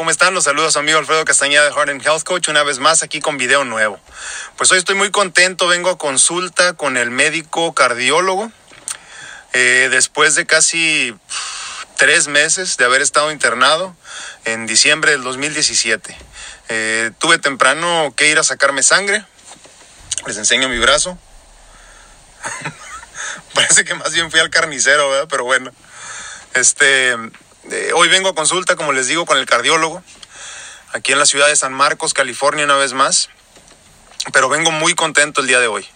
¿Cómo están? Los saludos amigo Alfredo Castañeda de Heart and Health Coach, una vez más aquí con video nuevo. Pues hoy estoy muy contento, vengo a consulta con el médico cardiólogo. Eh, después de casi tres meses de haber estado internado en diciembre del 2017. Eh, tuve temprano que ir a sacarme sangre. Les enseño mi brazo. Parece que más bien fui al carnicero, ¿verdad? Pero bueno. Este, eh, hoy vengo a consulta, como les digo, con el cardiólogo, aquí en la ciudad de San Marcos, California, una vez más. Pero vengo muy contento el día de hoy.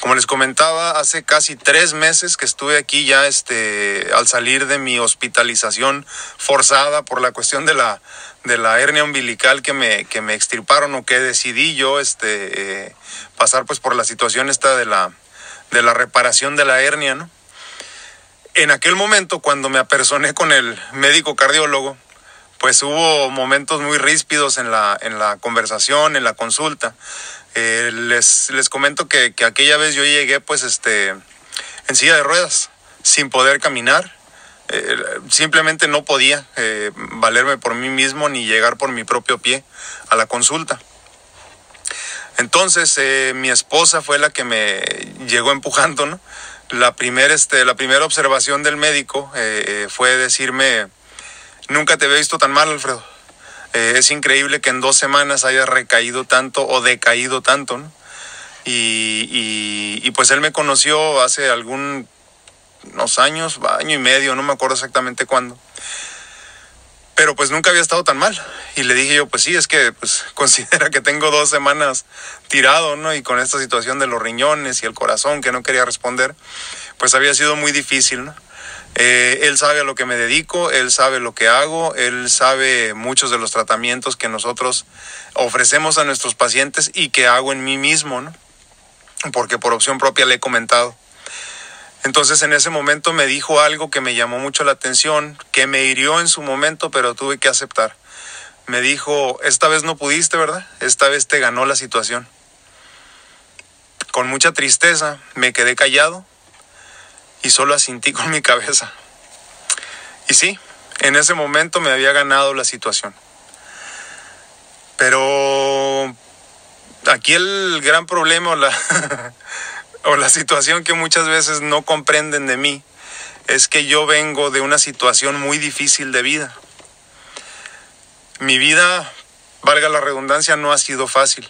Como les comentaba, hace casi tres meses que estuve aquí ya este, al salir de mi hospitalización forzada por la cuestión de la, de la hernia umbilical que me, que me extirparon o que decidí yo este, eh, pasar pues por la situación esta de la, de la reparación de la hernia, ¿no? En aquel momento, cuando me apersoné con el médico cardiólogo, pues hubo momentos muy ríspidos en la, en la conversación, en la consulta. Eh, les, les comento que, que, aquella vez yo llegué pues este, en silla de ruedas, sin poder caminar. Eh, simplemente no podía eh, valerme por mí mismo ni llegar por mi propio pie a la consulta. Entonces mi esposa fue la que me llegó empujando, ¿no? La primera este, la primera observación del médico eh, eh, fue decirme, nunca te había visto tan mal, Alfredo. Eh, es increíble que en dos semanas hayas recaído tanto o decaído tanto. Y, y, pues él me conoció hace algunos años, año y medio, no me acuerdo exactamente cuándo pero pues nunca había estado tan mal. Y le dije yo, pues sí, es que pues considera que tengo dos semanas tirado, ¿no? Y con esta situación de los riñones y el corazón que no quería responder, pues había sido muy difícil, ¿no? Eh, él sabe a lo que me dedico, él sabe lo que hago, él sabe muchos de los tratamientos que nosotros ofrecemos a nuestros pacientes y que hago en mí mismo, ¿no? Porque por opción propia le he comentado. Entonces en ese momento me dijo algo que me llamó mucho la atención, que me hirió en su momento, pero tuve que aceptar. Me dijo, esta vez no pudiste, ¿verdad? Esta vez te ganó la situación. Con mucha tristeza me quedé callado y solo asintí con mi cabeza. Y sí, en ese momento me había ganado la situación. Pero aquí el gran problema, la, o la situación que muchas veces no comprenden de mí es que yo vengo de una situación muy difícil de vida. Mi vida, valga la redundancia, no ha sido fácil.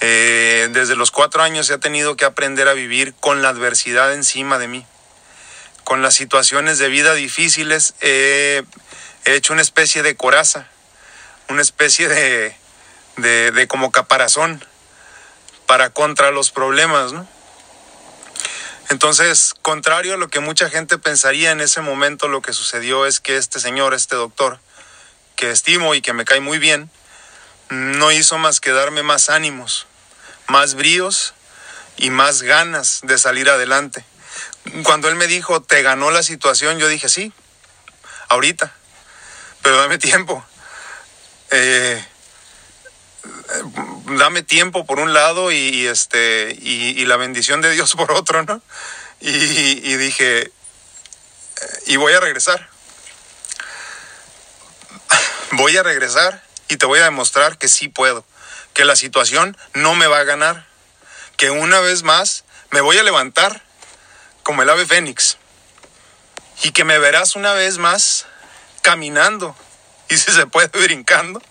Eh, desde los cuatro años he tenido que aprender a vivir con la adversidad encima de mí. Con las situaciones de vida difíciles he hecho una especie de coraza, una especie de, de, de como caparazón para contra los problemas, ¿no? Entonces, contrario a lo que mucha gente pensaría en ese momento, lo que sucedió es que este señor, este doctor, que estimo y que me cae muy bien, no hizo más que darme más ánimos, más bríos y más ganas de salir adelante. Cuando él me dijo, te ganó la situación, yo dije, sí, ahorita, pero dame tiempo. Eh, dame tiempo por un lado y, este y, la bendición de Dios por otro, ¿no? Y, y dije, y voy a regresar. Voy a regresar y te voy a demostrar que sí puedo, que la situación no me va a ganar, que una vez más me voy a levantar como el ave fénix y que me verás una vez más caminando y si se puede brincando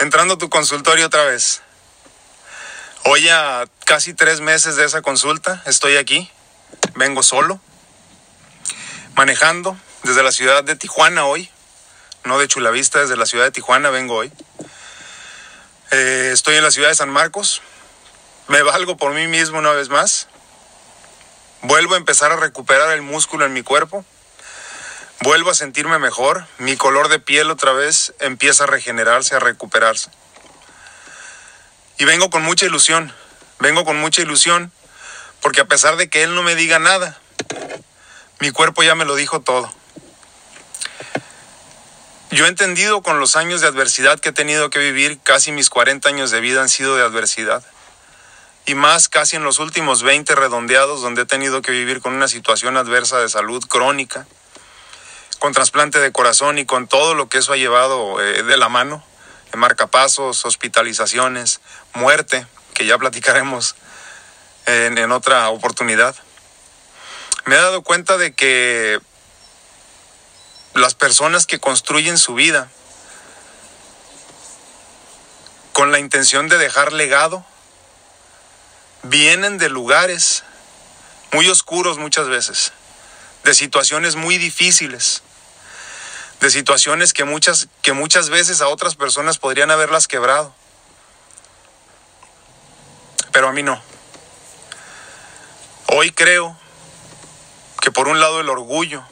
entrando a tu consultorio otra vez. Hoy a casi tres meses de esa consulta estoy aquí, vengo solo, manejando desde la ciudad de Tijuana hoy, no de Chulavista, desde la ciudad de Tijuana vengo hoy. Eh, estoy en la ciudad de San Marcos, me valgo por mí mismo una vez más, vuelvo a empezar a recuperar el músculo en mi cuerpo, vuelvo a sentirme mejor, mi color de piel otra vez empieza a regenerarse, a recuperarse. Y vengo con mucha ilusión, vengo con mucha ilusión, porque a pesar de que él no me diga nada, mi cuerpo ya me lo dijo todo. Yo he entendido con los años de adversidad que he tenido que vivir, casi mis 40 años de vida han sido de adversidad. Y más casi en los últimos 20 redondeados donde he tenido que vivir con una situación adversa de salud crónica con trasplante de corazón y con todo lo que eso ha llevado eh, de la mano, marcapasos, hospitalizaciones, muerte, que ya platicaremos en, en otra oportunidad. Me he dado cuenta de que las personas que construyen su vida con la intención de dejar legado, vienen de lugares muy oscuros muchas veces, de situaciones muy difíciles, de situaciones que muchas, que muchas veces a otras personas podrían haberlas quebrado. Pero a mí no. Hoy creo que por un lado el orgullo,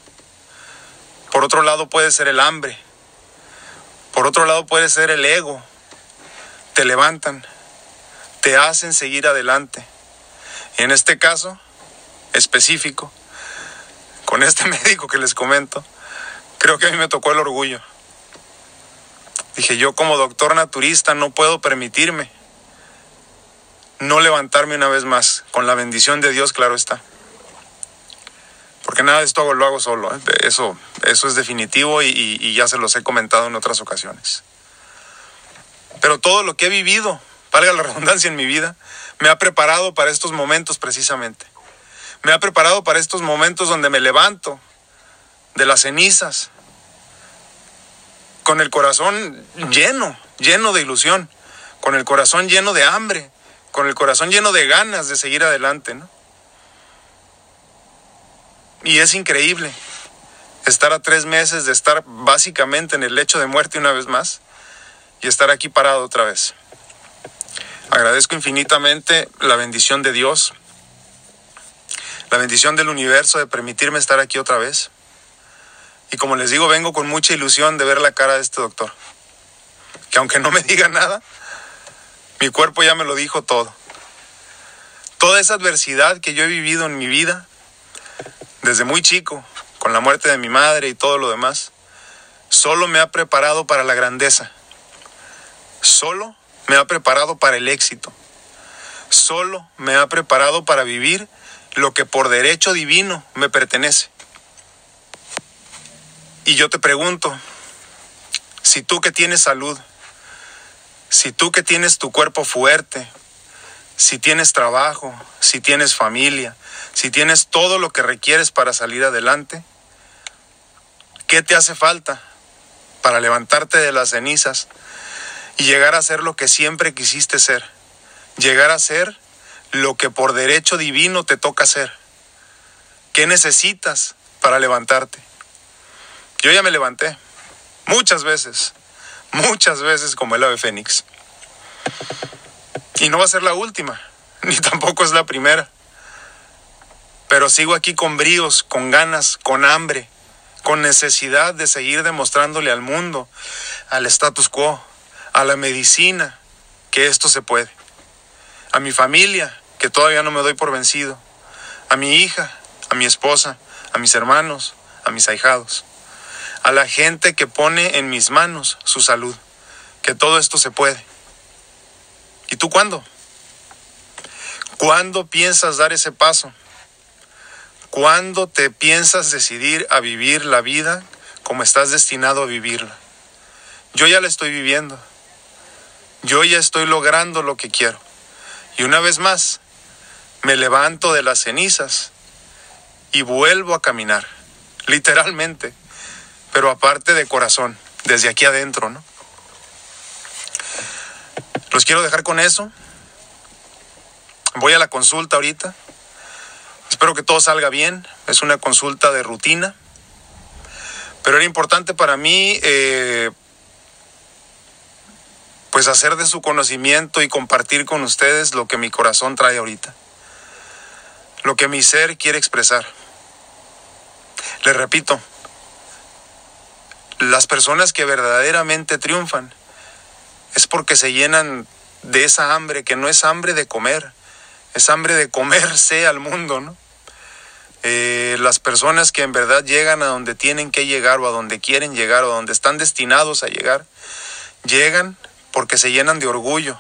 por otro lado puede ser el hambre, por otro lado puede ser el ego, te levantan, te hacen seguir adelante. en este caso específico, con este médico que les comento, creo que a mí me tocó el orgullo. Dije, yo como doctor naturista no puedo permitirme no levantarme una vez más, con la bendición de Dios, claro está. Porque nada de esto lo hago solo, ¿eh? eso, eso es definitivo y, y ya se los he comentado en otras ocasiones. Pero todo lo que he vivido, valga la redundancia en mi vida, me ha preparado para estos momentos precisamente. Me ha preparado para estos momentos donde me levanto de las cenizas, con el corazón lleno, lleno de ilusión, con el corazón lleno de hambre, con el corazón lleno de ganas de seguir adelante, ¿no? Y es increíble estar a tres meses de estar básicamente en el lecho de muerte una vez más y estar aquí parado otra vez. Agradezco infinitamente la bendición de Dios, la bendición del universo de permitirme estar aquí otra vez. Y como les digo, vengo con mucha ilusión de ver la cara de este doctor. Que aunque no me diga nada, mi cuerpo ya me lo dijo todo. Toda esa adversidad que yo he vivido en mi vida, desde muy chico, con la muerte de mi madre y todo lo demás, solo me ha preparado para la grandeza solo me ha preparado para el éxito. Solo me ha preparado para vivir lo que por derecho divino me pertenece. Y yo te pregunto, si tú que tienes salud, si tú que tienes tu cuerpo fuerte, si tienes trabajo, si tienes familia, si tienes todo lo que requieres para salir adelante, ¿qué te hace falta para levantarte de las cenizas y llegar a ser lo que siempre quisiste ser. Llegar a ser lo que por derecho divino te toca ser. ¿Qué necesitas para levantarte? Yo ya me levanté muchas veces, muchas veces como el ave fénix. Y no va a ser la última, ni tampoco es la primera. Pero sigo aquí con bríos, con ganas, con hambre, con necesidad de seguir demostrándole al mundo, al status quo, a la medicina que esto se puede, a mi familia que todavía no me doy por vencido, a mi hija, a mi esposa, a mis hermanos, a mis ahijados, a la gente que pone en mis manos su salud, que todo esto se puede. ¿Y tú cuándo? ¿Cuándo piensas dar ese paso? ¿Cuándo te piensas decidir a vivir la vida como estás destinado a vivirla? Yo ya la estoy viviendo. Yo ya estoy logrando lo que quiero. Y una vez más, me levanto de las cenizas y vuelvo a caminar, literalmente, pero aparte de corazón, desde aquí adentro, ¿no? Los quiero dejar con eso. Voy a la consulta ahorita. Espero que todo salga bien. Es una consulta de rutina. Pero era importante para mí eh, pues hacer de su conocimiento y compartir con ustedes lo que mi corazón trae ahorita, lo que mi ser quiere expresar. Les repito, las personas que verdaderamente triunfan es porque se llenan de esa hambre que no es hambre de comer, es hambre de comerse al mundo. Eh, las personas que en verdad llegan a donde tienen que llegar o a donde quieren llegar o a donde están destinados a llegar, llegan porque se llenan de orgullo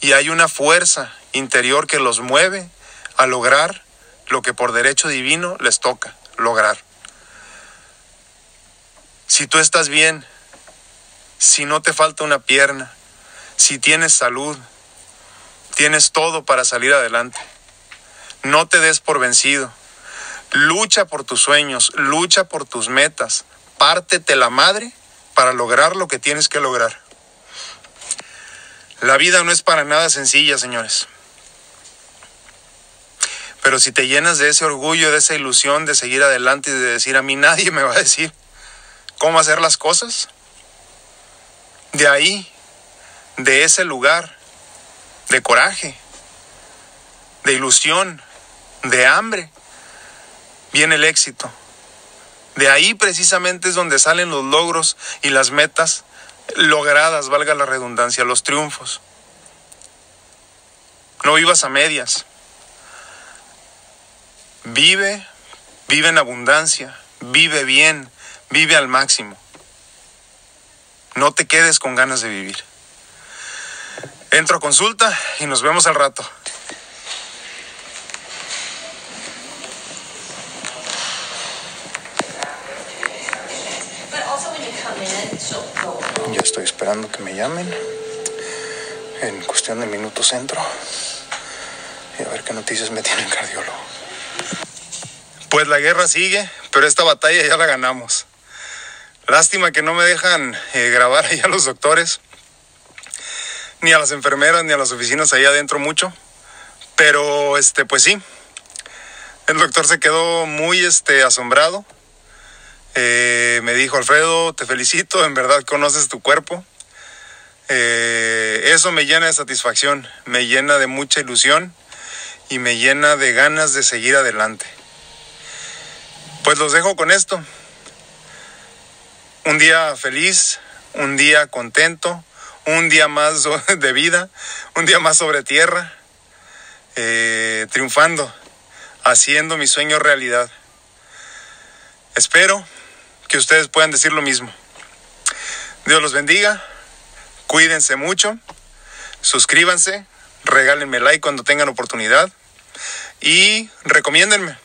y hay una fuerza interior que los mueve a lograr lo que por derecho divino les toca lograr. Si tú estás bien, si no te falta una pierna, si tienes salud, tienes todo para salir adelante. No te des por vencido. Lucha por tus sueños, lucha por tus metas. Pártete la madre para lograr lo que tienes que lograr. La vida no es para nada sencilla, señores. Pero si te llenas de ese orgullo, de esa ilusión de seguir adelante y de decir a mí nadie me va a decir cómo hacer las cosas, de ahí, de ese lugar de coraje, de ilusión, de hambre, viene el éxito. De ahí precisamente es donde salen los logros y las metas logradas, valga la redundancia, los triunfos. No vivas a medias. Vive, vive en abundancia, vive bien, vive al máximo. No te quedes con ganas de vivir. Entro a consulta y nos vemos al rato. Ya estoy esperando que me llamen. En cuestión de minutos entro. Y a ver qué noticias me tiene el cardiólogo. Pues la guerra sigue, pero esta batalla ya la ganamos. Lástima que no me dejan eh, grabar ahí a los doctores, ni a las enfermeras, ni a las oficinas ahí adentro mucho. Pero este, pues sí. El doctor se quedó muy este, asombrado. Eh, me dijo, Alfredo, te felicito, en verdad conoces tu cuerpo. Eh, eso me llena de satisfacción, me llena de mucha ilusión y me llena de ganas de seguir adelante. Pues los dejo con esto. Un día feliz, un día contento, un día más de vida, un día más sobre tierra, eh, triunfando, haciendo mi sueño realidad. Espero que ustedes puedan decir lo mismo. Dios los bendiga, cuídense mucho, suscríbanse, regálenme like cuando tengan oportunidad y recomiéndenme.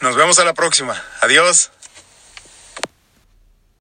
Nos vemos a la próxima. Adiós.